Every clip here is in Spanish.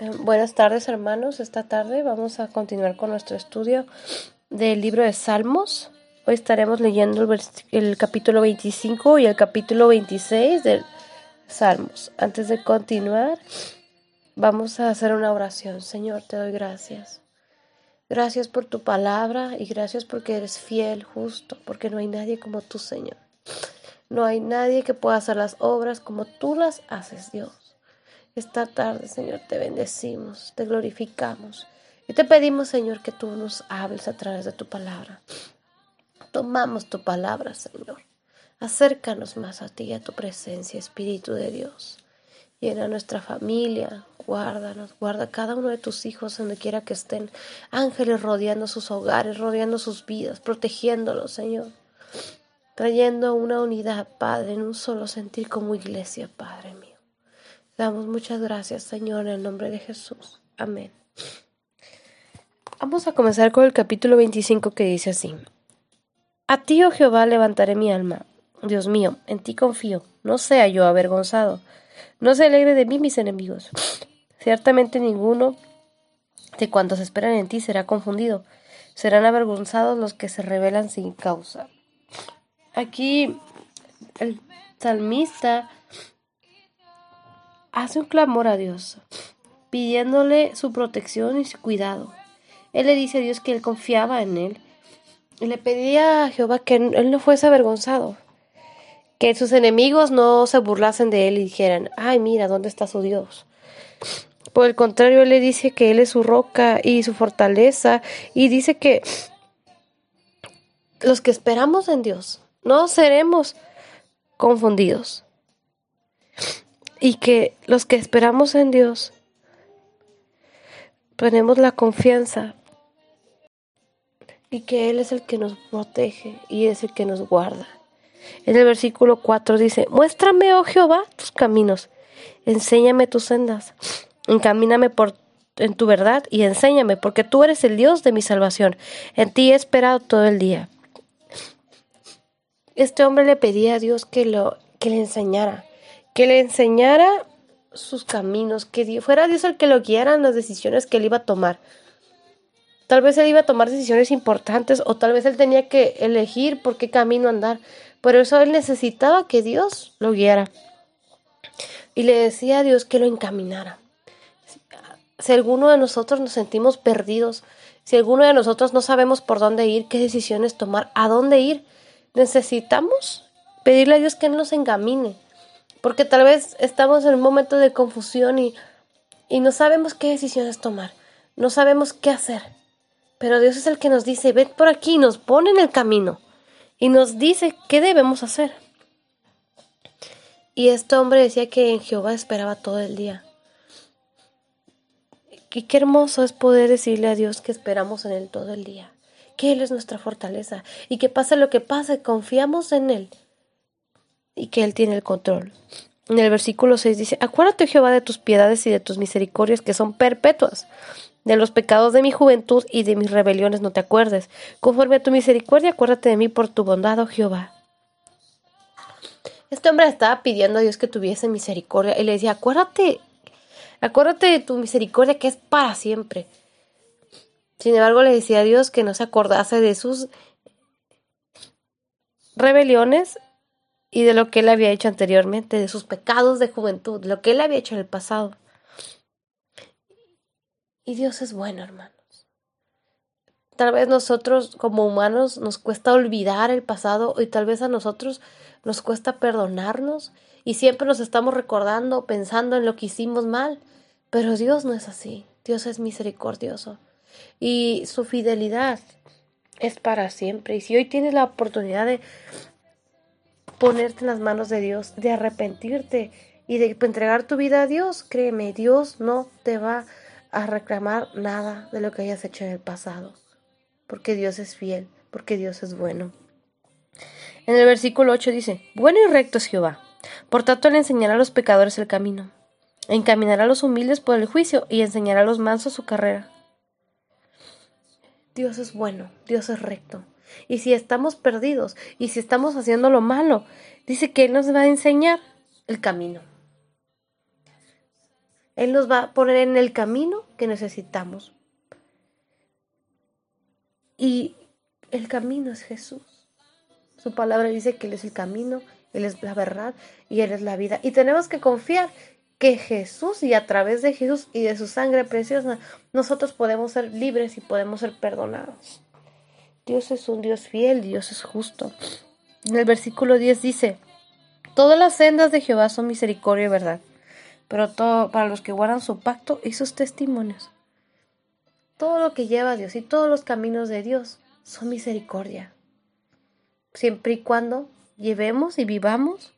Eh, buenas tardes hermanos, esta tarde vamos a continuar con nuestro estudio del libro de Salmos. Hoy estaremos leyendo el, el, capítulo 25 y el capítulo 26 del Salmos. Antes de continuar, vamos a hacer una oración. Señor, te doy gracias. Gracias por tu palabra y gracias porque eres fiel, justo, porque no hay nadie como tú, Señor. No hay nadie que pueda hacer las obras como tú las haces, Dios. Esta tarde, Señor, te bendecimos, te glorificamos y te pedimos, Señor, que tú nos hables a través de tu palabra. Tomamos tu palabra, Señor. Acércanos más a ti, a tu presencia, Espíritu de Dios. Llena nuestra familia, guárdanos, guarda cada uno de tus hijos donde quiera que estén. Ángeles rodeando sus hogares, rodeando sus vidas, protegiéndolos, Señor. Trayendo una unidad, Padre, en un solo sentir como iglesia, Padre mío. Damos muchas gracias, Señor, en el nombre de Jesús. Amén. Vamos a comenzar con el capítulo 25 que dice así. A ti, oh Jehová, levantaré mi alma. Dios mío, en ti confío. No sea yo avergonzado. No se alegre de mí mis enemigos. Ciertamente ninguno de cuantos esperan en ti será confundido. Serán avergonzados los que se rebelan sin causa. Aquí el salmista hace un clamor a Dios, pidiéndole su protección y su cuidado. Él le dice a Dios que él confiaba en él. Y le pedía a Jehová que él no fuese avergonzado que sus enemigos no se burlasen de él y dijeran, ay, mira, ¿dónde está su Dios? Por el contrario, él le dice que él es su roca y su fortaleza y dice que los que esperamos en Dios no seremos confundidos y que los que esperamos en Dios tenemos la confianza y que Él es el que nos protege y es el que nos guarda. En el versículo 4 dice, muéstrame, oh Jehová, tus caminos, enséñame tus sendas, encamíname por en tu verdad y enséñame, porque tú eres el Dios de mi salvación. En ti he esperado todo el día. Este hombre le pedía a Dios que, lo, que le enseñara, que le enseñara sus caminos, que fuera Dios el que lo guiara en las decisiones que él iba a tomar. Tal vez él iba a tomar decisiones importantes o tal vez él tenía que elegir por qué camino andar. Por eso él necesitaba que Dios lo guiara. Y le decía a Dios que lo encaminara. Si alguno de nosotros nos sentimos perdidos, si alguno de nosotros no sabemos por dónde ir, qué decisiones tomar, a dónde ir, necesitamos pedirle a Dios que nos encamine. Porque tal vez estamos en un momento de confusión y, y no sabemos qué decisiones tomar, no sabemos qué hacer. Pero Dios es el que nos dice, ven por aquí, nos pone en el camino y nos dice qué debemos hacer. Y este hombre decía que en Jehová esperaba todo el día. Y qué hermoso es poder decirle a Dios que esperamos en Él todo el día, que Él es nuestra fortaleza y que pase lo que pase, confiamos en Él y que Él tiene el control. En el versículo 6 dice, acuérdate Jehová de tus piedades y de tus misericordias que son perpetuas. De los pecados de mi juventud y de mis rebeliones no te acuerdes. Conforme a tu misericordia, acuérdate de mí por tu bondad, oh Jehová. Este hombre estaba pidiendo a Dios que tuviese misericordia y le decía, acuérdate, acuérdate de tu misericordia que es para siempre. Sin embargo, le decía a Dios que no se acordase de sus rebeliones y de lo que él había hecho anteriormente, de sus pecados de juventud, lo que él había hecho en el pasado. Y Dios es bueno, hermanos. Tal vez nosotros como humanos nos cuesta olvidar el pasado y tal vez a nosotros nos cuesta perdonarnos y siempre nos estamos recordando, pensando en lo que hicimos mal. Pero Dios no es así. Dios es misericordioso y su fidelidad es para siempre. Y si hoy tienes la oportunidad de ponerte en las manos de Dios, de arrepentirte y de entregar tu vida a Dios, créeme, Dios no te va a reclamar nada de lo que hayas hecho en el pasado, porque Dios es fiel, porque Dios es bueno. En el versículo 8 dice, Bueno y recto es Jehová, por tanto le enseñará a los pecadores el camino, encaminará a los humildes por el juicio y enseñará a los mansos su carrera. Dios es bueno, Dios es recto. Y si estamos perdidos y si estamos haciendo lo malo, dice que Él nos va a enseñar el camino. Él nos va a poner en el camino que necesitamos. Y el camino es Jesús. Su palabra dice que Él es el camino, Él es la verdad y Él es la vida. Y tenemos que confiar que Jesús y a través de Jesús y de su sangre preciosa, nosotros podemos ser libres y podemos ser perdonados. Dios es un Dios fiel, Dios es justo. En el versículo 10 dice, Todas las sendas de Jehová son misericordia y verdad, pero todo para los que guardan su pacto y sus testimonios. Todo lo que lleva Dios y todos los caminos de Dios son misericordia. Siempre y cuando llevemos y vivamos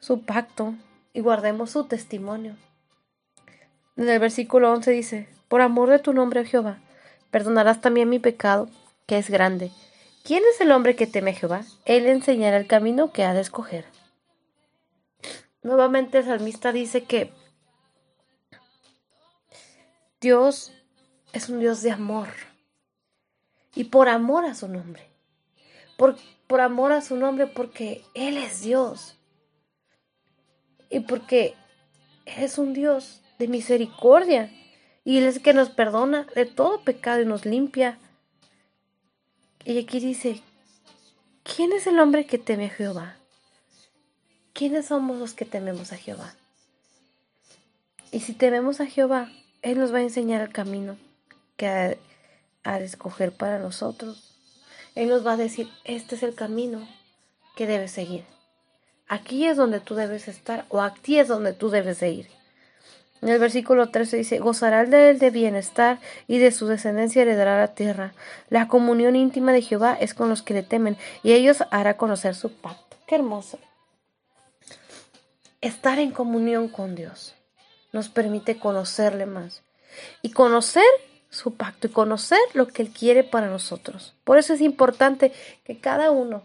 su pacto y guardemos su testimonio. En el versículo 11 dice, Por amor de tu nombre, Jehová, perdonarás también mi pecado, que es grande. ¿Quién es el hombre que teme a Jehová? Él enseñará el camino que ha de escoger. Nuevamente el salmista dice que Dios es un Dios de amor. Y por amor a su nombre. Por, por amor a su nombre porque Él es Dios. Y porque es un Dios de misericordia. Y Él es el que nos perdona de todo pecado y nos limpia. Y aquí dice, ¿quién es el hombre que teme a Jehová? ¿quiénes somos los que tememos a Jehová? Y si tememos a Jehová, Él nos va a enseñar el camino que ha, de escoger para nosotros. Él nos va a decir, este es el camino que debes seguir. Aquí es donde tú debes estar o aquí es donde tú debes de ir. En el versículo 13 dice, gozará de él de bienestar y de su descendencia heredará la tierra. La comunión íntima de Jehová es con los que le temen y ellos hará conocer su pacto. Qué hermoso estar en comunión con Dios nos permite conocerle más y conocer su pacto y conocer lo que Él quiere para nosotros. Por eso es importante que cada uno,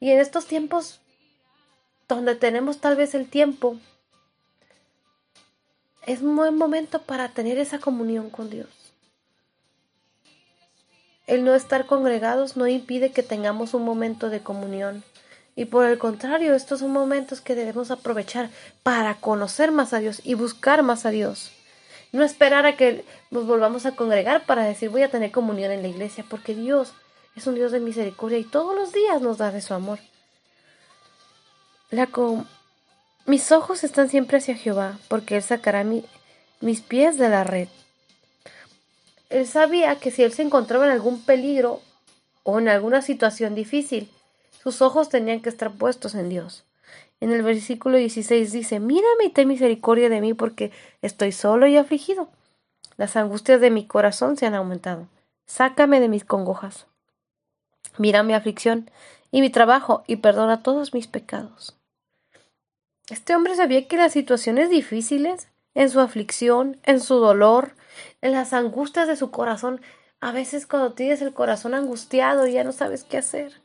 y en estos tiempos donde tenemos tal vez el tiempo, es un buen momento para tener esa comunión con Dios. El no estar congregados no impide que tengamos un momento de comunión y por el contrario, estos son momentos que debemos aprovechar para conocer más a Dios y buscar más a Dios. No esperar a que nos volvamos a congregar para decir voy a tener comunión en la iglesia, porque Dios es un Dios de misericordia y todos los días nos da de su amor. La Mis ojos están siempre hacia Jehová, porque Él sacará mis pies de la red. Él sabía que si Él se encontraba en algún peligro o en alguna situación difícil, sus ojos tenían que estar puestos en Dios. En el versículo 16 dice, mírame y ten misericordia de mí porque estoy solo y afligido. Las angustias de mi corazón se han aumentado. Sácame de mis congojas. Mira mi aflicción y mi trabajo y perdona todos mis pecados. Este hombre sabía que las situaciones difíciles, en su aflicción, en su dolor, en las angustias de su corazón, a veces cuando tienes el corazón angustiado ya no sabes qué hacer,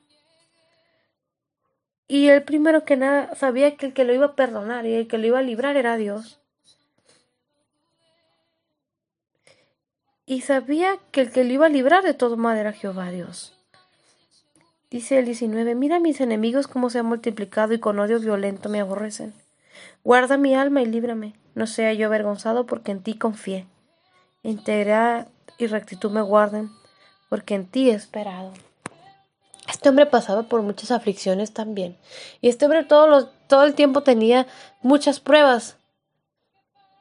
y él primero que nada sabía que el que lo iba a perdonar y el que lo iba a librar era Dios. Y sabía que el que lo iba a librar de todo mal era Jehová Dios. Dice el 19, mira mis enemigos cómo se han multiplicado y con odio violento me aborrecen. Guarda mi alma y líbrame, no sea yo avergonzado porque en ti confié. Integridad y rectitud me guarden, porque en ti he esperado. Este hombre pasaba por muchas aflicciones también. Y este hombre todo, todo el tiempo tenía muchas pruebas,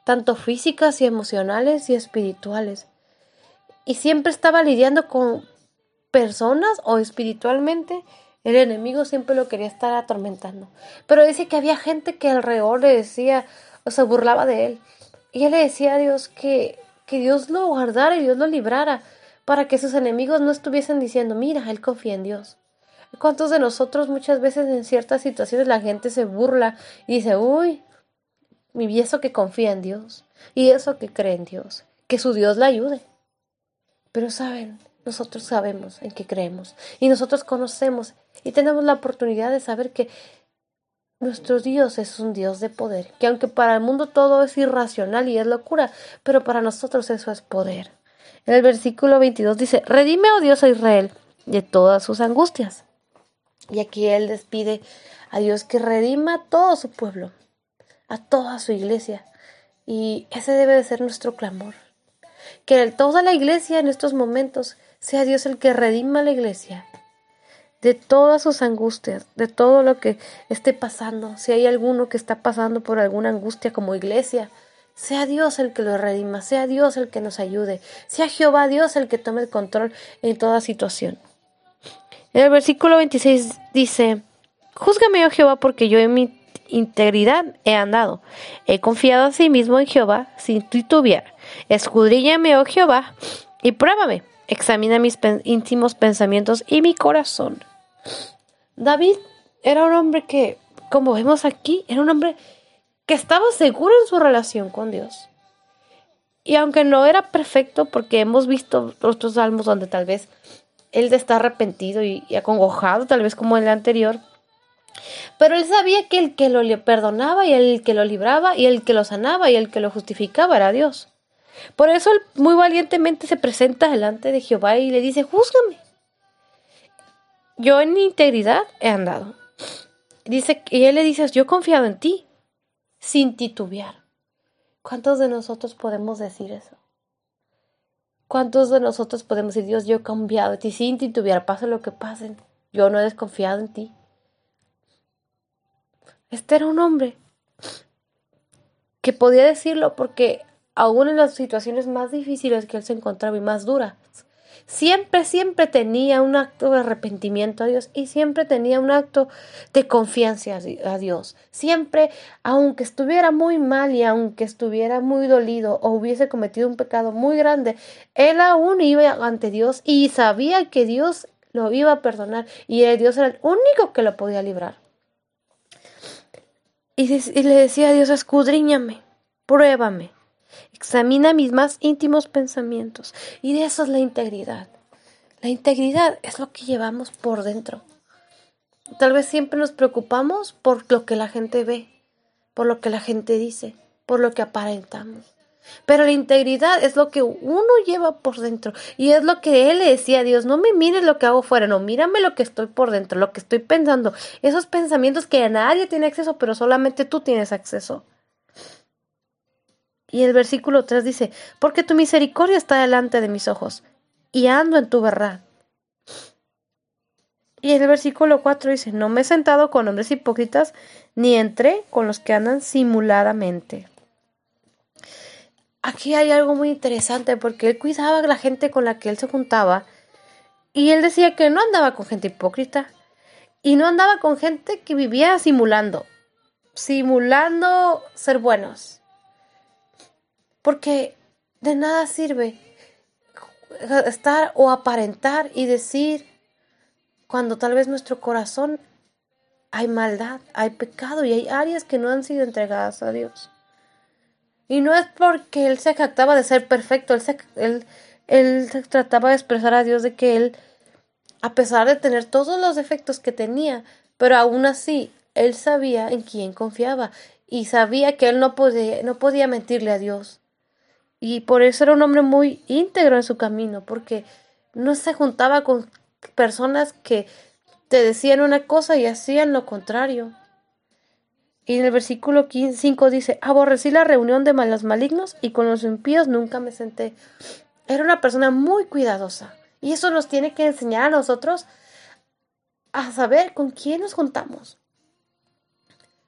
tanto físicas y emocionales y espirituales. Y siempre estaba lidiando con personas o espiritualmente. El enemigo siempre lo quería estar atormentando. Pero dice que había gente que alrededor le decía o se burlaba de él. Y él le decía a Dios que, que Dios lo guardara y Dios lo librara para que sus enemigos no estuviesen diciendo, mira, él confía en Dios. ¿Cuántos de nosotros muchas veces en ciertas situaciones la gente se burla y dice, uy, y eso que confía en Dios, y eso que cree en Dios, que su Dios la ayude? Pero saben, nosotros sabemos en qué creemos y nosotros conocemos y tenemos la oportunidad de saber que nuestro Dios es un Dios de poder, que aunque para el mundo todo es irracional y es locura, pero para nosotros eso es poder. En el versículo 22 dice, Redime, oh Dios, a Israel de todas sus angustias. Y aquí Él despide a Dios que redima a todo su pueblo, a toda su iglesia, Y ese debe de ser nuestro clamor. Que toda la iglesia en estos momentos sea Dios el que redima la iglesia de todas sus angustias, de todo lo que esté pasando. Si hay alguno que está pasando por alguna angustia como iglesia, sea Dios el que lo redima, sea Dios el que nos ayude, sea Jehová Dios el que tome el control en toda situación. En el versículo 26 dice, Júzgame, oh Jehová, porque yo en mi integridad he andado. He confiado a sí mismo en Jehová sin titubear. Escudriñame, oh Jehová, y pruébame. Examina mis íntimos pensamientos y mi corazón. David era un hombre que, como vemos aquí, era un hombre que estaba seguro en su relación con Dios. Y aunque no era perfecto, porque hemos visto otros salmos donde tal vez él está arrepentido y, y acongojado, tal vez como el anterior, pero él sabía que el que lo perdonaba y el que lo libraba y el que lo sanaba y el que lo justificaba era Dios. Por eso él muy valientemente se presenta delante de Jehová y le dice, júzgame. Yo en mi integridad he andado. Dice, y él le dice, yo he confiado en ti, sin titubear. ¿Cuántos de nosotros podemos decir eso? ¿Cuántos de nosotros podemos decir, Dios, yo he confiado en ti sin titubear, pase lo que pase, yo no he desconfiado en ti? Este era un hombre que podía decirlo porque aún en las situaciones más difíciles que él se encontraba y más duras, siempre, siempre tenía un acto de arrepentimiento a Dios y siempre tenía un acto de confianza a Dios. Siempre, aunque estuviera muy mal y aunque estuviera muy dolido o hubiese cometido un pecado muy grande, él aún iba ante Dios y sabía que Dios lo iba a perdonar y Dios era el único que lo podía librar. Y, le decía a Dios, escudriñame, pruébame, examina mis más íntimos pensamientos. Y de eso es la integridad. La integridad es lo que llevamos por dentro. Tal vez siempre nos preocupamos por lo que la gente ve, por lo que la gente dice, por lo que aparentamos. Pero la integridad es lo que uno lleva por dentro. Y es lo que él le decía a Dios, no me mires lo que hago fuera, no, mírame lo que estoy por dentro, lo que estoy pensando. Esos pensamientos que nadie tiene acceso, pero solamente tú tienes acceso. Y el versículo 3 dice, porque tu misericordia está delante de mis ojos, y ando en tu verdad. Y el versículo 4 dice, no me he sentado con hombres hipócritas, ni entré con los que andan simuladamente aquí hay algo muy interesante porque él cuidaba a la gente con la que él se juntaba y él decía que no andaba con gente hipócrita y no andaba con gente que vivía simulando, simulando ser buenos. Porque de nada sirve estar o aparentar y decir cuando tal vez nuestro corazón hay maldad, hay pecado y hay áreas que no han sido entregadas a Dios. Y no es porque él se jactaba de ser perfecto, él se, él, él trataba de expresar a Dios de que él, a pesar de tener todos los defectos que tenía, pero aún así, él sabía en quién confiaba y sabía que él no podía, no podía mentirle a Dios. Y por eso era un hombre muy íntegro en su camino, porque no se juntaba con personas que te decían una cosa y hacían lo contrario. Y en el versículo 5 dice, aborrecí la reunión de malos malignos y con los impíos nunca me senté. Era una persona muy cuidadosa. Y eso nos tiene que enseñar a nosotros a saber con quién nos juntamos.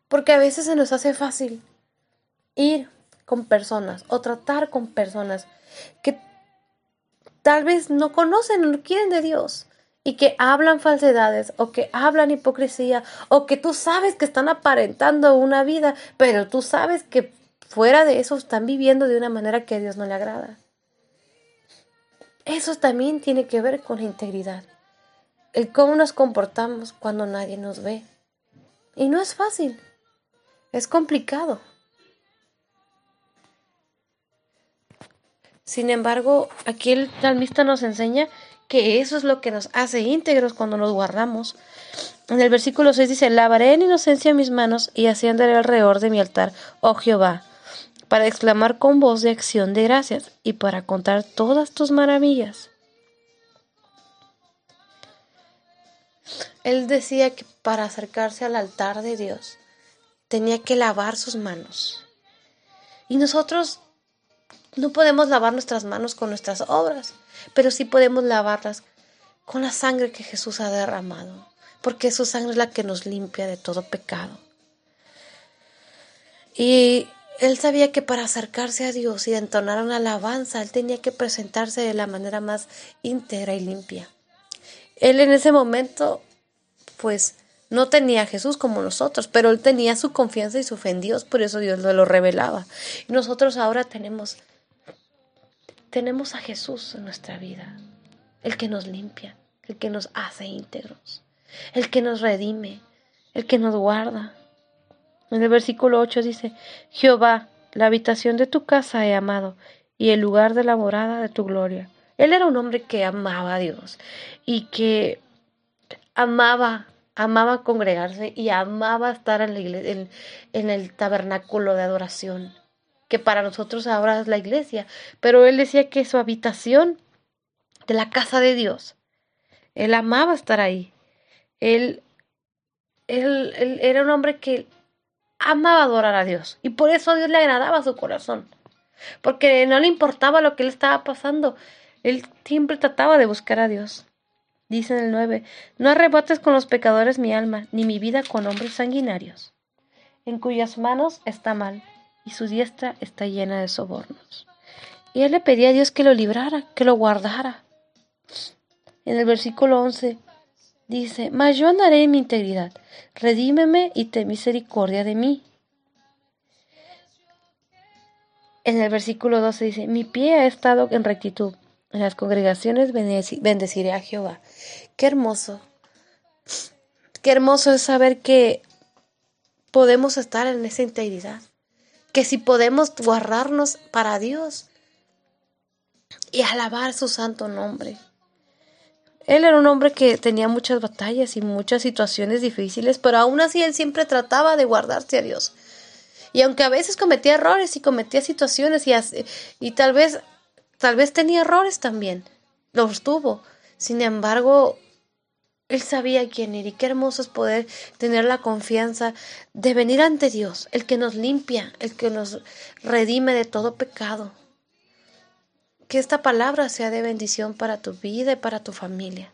Porque a veces se nos hace fácil ir con personas o tratar con personas que tal vez no conocen o no quieren de Dios y que hablan falsedades o que hablan hipocresía o que tú sabes que están aparentando una vida, pero tú sabes que fuera de eso están viviendo de una manera que a Dios no le agrada. Eso también tiene que ver con la integridad. El cómo nos comportamos cuando nadie nos ve. Y no es fácil. Es complicado. Sin embargo, aquí el salmista nos enseña que eso es lo que nos hace íntegros cuando nos guardamos. En el versículo 6 dice, lavaré en inocencia mis manos y así alrededor de mi altar, oh Jehová, para exclamar con voz de acción de gracias y para contar todas tus maravillas. Él decía que para acercarse al altar de Dios tenía que lavar sus manos. Y nosotros no podemos lavar nuestras manos con nuestras obras, pero sí podemos lavarlas con la sangre que Jesús ha derramado, porque su sangre es la que nos limpia de todo pecado. Y él sabía que para acercarse a Dios y entonar una alabanza, él tenía que presentarse de la manera más íntegra y limpia. Él en ese momento, pues, no tenía a Jesús como nosotros, pero él tenía su confianza y su fe en Dios, por eso Dios lo revelaba. Y nosotros ahora tenemos, tenemos a Jesús en nuestra vida, el que nos limpia, el que nos hace íntegros, el que nos redime, el que nos guarda. En el versículo 8 dice, Jehová, la habitación de tu casa he amado, y el lugar de la morada de tu gloria. Él era un hombre que amaba a Dios y que amaba, amaba congregarse y amaba estar en, la iglesia, en, el tabernáculo de adoración, que para nosotros ahora es la iglesia. Pero él decía que su habitación de la casa de Dios, él amaba estar ahí. Él, él, él era un hombre que amaba adorar a Dios y por eso a Dios le agradaba su corazón, porque no le importaba lo que le estaba pasando, él siempre trataba de buscar a Dios. Dice en el 9, no arrebates con los pecadores mi alma, ni mi vida con hombres sanguinarios, en cuyas manos está mal, y su diestra está llena de sobornos. Y él le pedía a Dios que lo librara, que lo guardara. En el versículo 11, Dice, mas yo andaré en mi integridad, redímeme y ten misericordia de mí. En el versículo 12 dice, mi pie ha estado en rectitud, en las congregaciones bendeciré a Jehová. Qué hermoso, qué hermoso es saber que podemos estar en esa integridad, que si podemos guardarnos para Dios y alabar su santo nombre. Él era un hombre que tenía muchas batallas y muchas situaciones difíciles, pero aún así él siempre trataba de guardarse a Dios. Y aunque a veces cometía errores y cometía situaciones y, y tal vez tal vez tenía errores también, los tuvo. Sin embargo, él sabía quién era y qué hermoso es poder tener la confianza de venir ante Dios, el que nos limpia, el que nos redime de todo pecado. Que esta palabra sea de bendición para tu vida y para tu familia.